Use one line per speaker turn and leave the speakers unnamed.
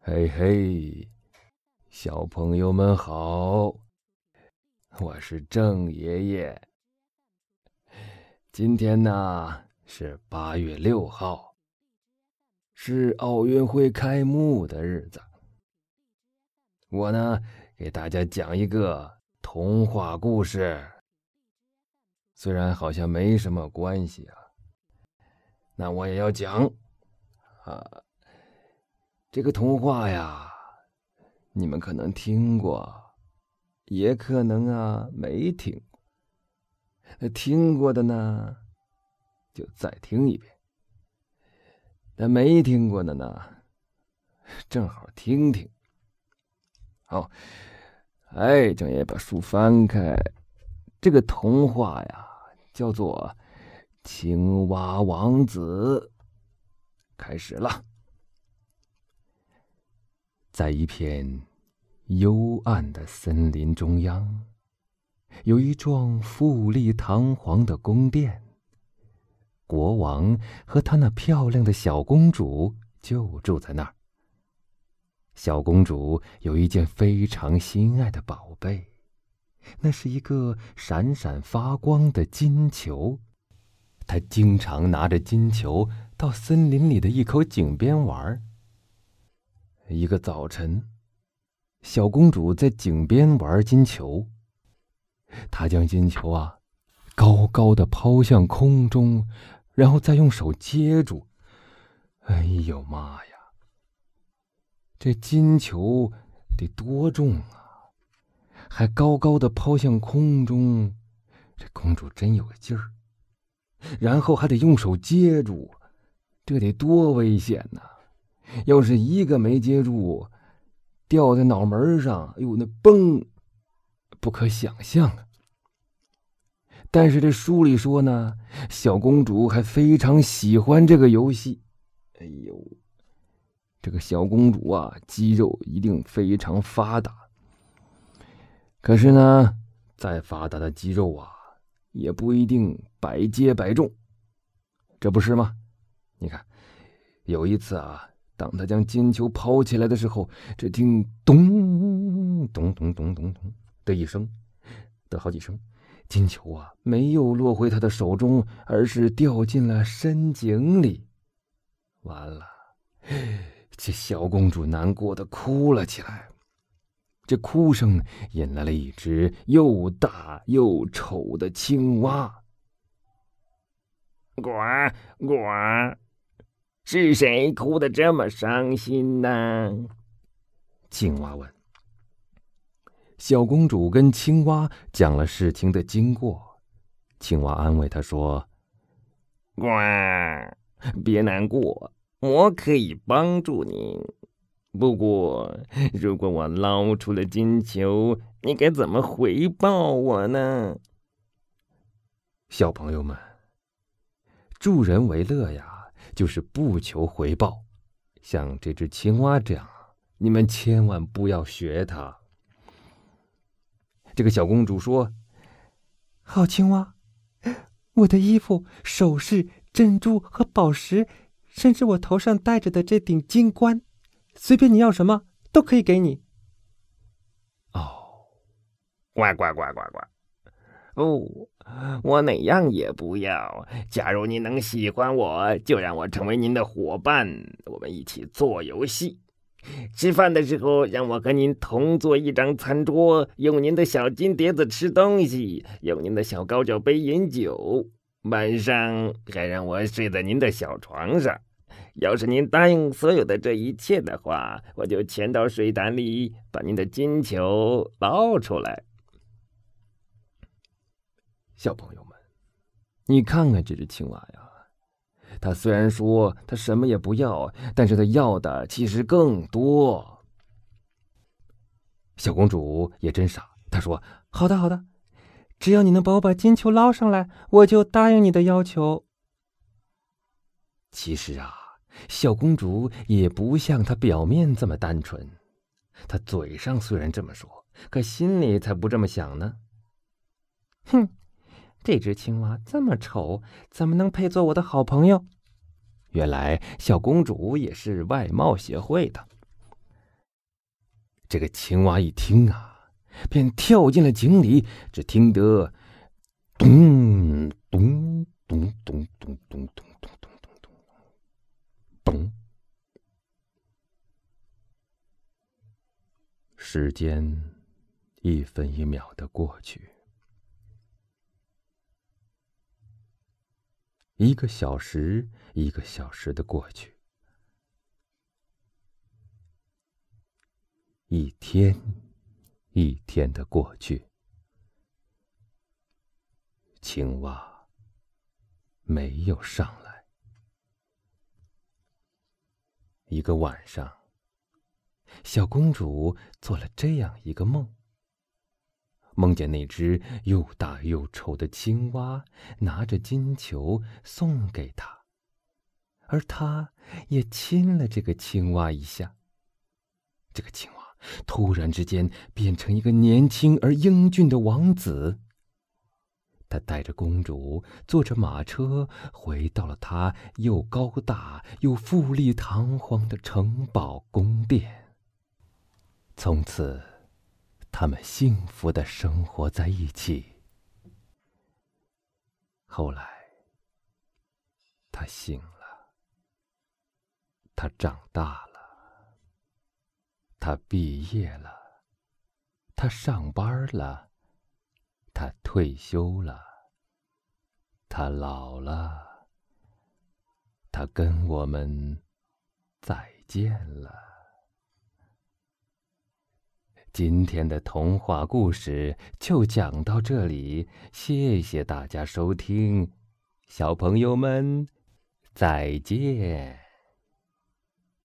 嘿嘿，小朋友们好，我是郑爷爷。今天呢是八月六号，是奥运会开幕的日子。我呢给大家讲一个童话故事，虽然好像没什么关系啊，那我也要讲啊。这个童话呀，你们可能听过，也可能啊没听过。听过的呢，就再听一遍；那没听过的呢，正好听听。好，哎，郑爷把书翻开，这个童话呀，叫做《青蛙王子》，开始了。在一片幽暗的森林中央，有一幢富丽堂皇的宫殿。国王和他那漂亮的小公主就住在那儿。小公主有一件非常心爱的宝贝，那是一个闪闪发光的金球。她经常拿着金球到森林里的一口井边玩。一个早晨，小公主在井边玩金球。她将金球啊，高高的抛向空中，然后再用手接住。哎呦妈呀！这金球得多重啊！还高高的抛向空中，这公主真有劲儿。然后还得用手接住，这得多危险呐！要是一个没接住，掉在脑门上，哎呦，那崩，不可想象啊！但是这书里说呢，小公主还非常喜欢这个游戏。哎呦，这个小公主啊，肌肉一定非常发达。可是呢，再发达的肌肉啊，也不一定百接百中，这不是吗？你看，有一次啊。当他将金球抛起来的时候，只听“咚咚咚咚咚咚”的一声，的好几声，金球啊没有落回他的手中，而是掉进了深井里。完了，这小公主难过的哭了起来。这哭声引来了一只又大又丑的青蛙。
呱呱。是谁哭得这么伤心呢？
青蛙问。小公主跟青蛙讲了事情的经过，青蛙安慰她说：“
呱，别难过，我可以帮助你。不过，如果我捞出了金球，你该怎么回报我呢？”
小朋友们，助人为乐呀。就是不求回报，像这只青蛙这样，你们千万不要学它。这个小公主说：“
好青蛙，我的衣服、首饰、珍珠和宝石，甚至我头上戴着的这顶金冠，随便你要什么，都可以给你。”
哦，
呱呱呱呱呱！哦，我哪样也不要。假如您能喜欢我，就让我成为您的伙伴，我们一起做游戏。吃饭的时候，让我和您同坐一张餐桌，用您的小金碟子吃东西，用您的小高脚杯饮酒。晚上还让我睡在您的小床上。要是您答应所有的这一切的话，我就潜到水潭里，把您的金球捞出来。
小朋友们，你看看这只青蛙呀，它虽然说它什么也不要，但是它要的其实更多。小公主也真傻，她说：“
好的，好的，只要你能帮我把金球捞上来，我就答应你的要求。”
其实啊，小公主也不像她表面这么单纯，她嘴上虽然这么说，可心里才不这么想呢。
哼！这只青蛙这么丑，怎么能配做我的好朋友？
原来小公主也是外貌协会的。这个青蛙一听啊，便跳进了井里。只听得咚咚咚咚咚咚咚咚咚咚咚，咚时间一分一秒的过去。一个小时，一个小时的过去；一天，一天的过去。青蛙没有上来。一个晚上，小公主做了这样一个梦。梦见那只又大又丑的青蛙拿着金球送给他，而他也亲了这个青蛙一下。这个青蛙突然之间变成一个年轻而英俊的王子。他带着公主坐着马车回到了他又高大又富丽堂皇的城堡宫殿。从此。他们幸福的生活在一起。后来，他醒了，他长大了，他毕业了，他上班了，他退休了，他老了，他跟我们再见了。今天的童话故事就讲到这里，谢谢大家收听，小朋友们，再见。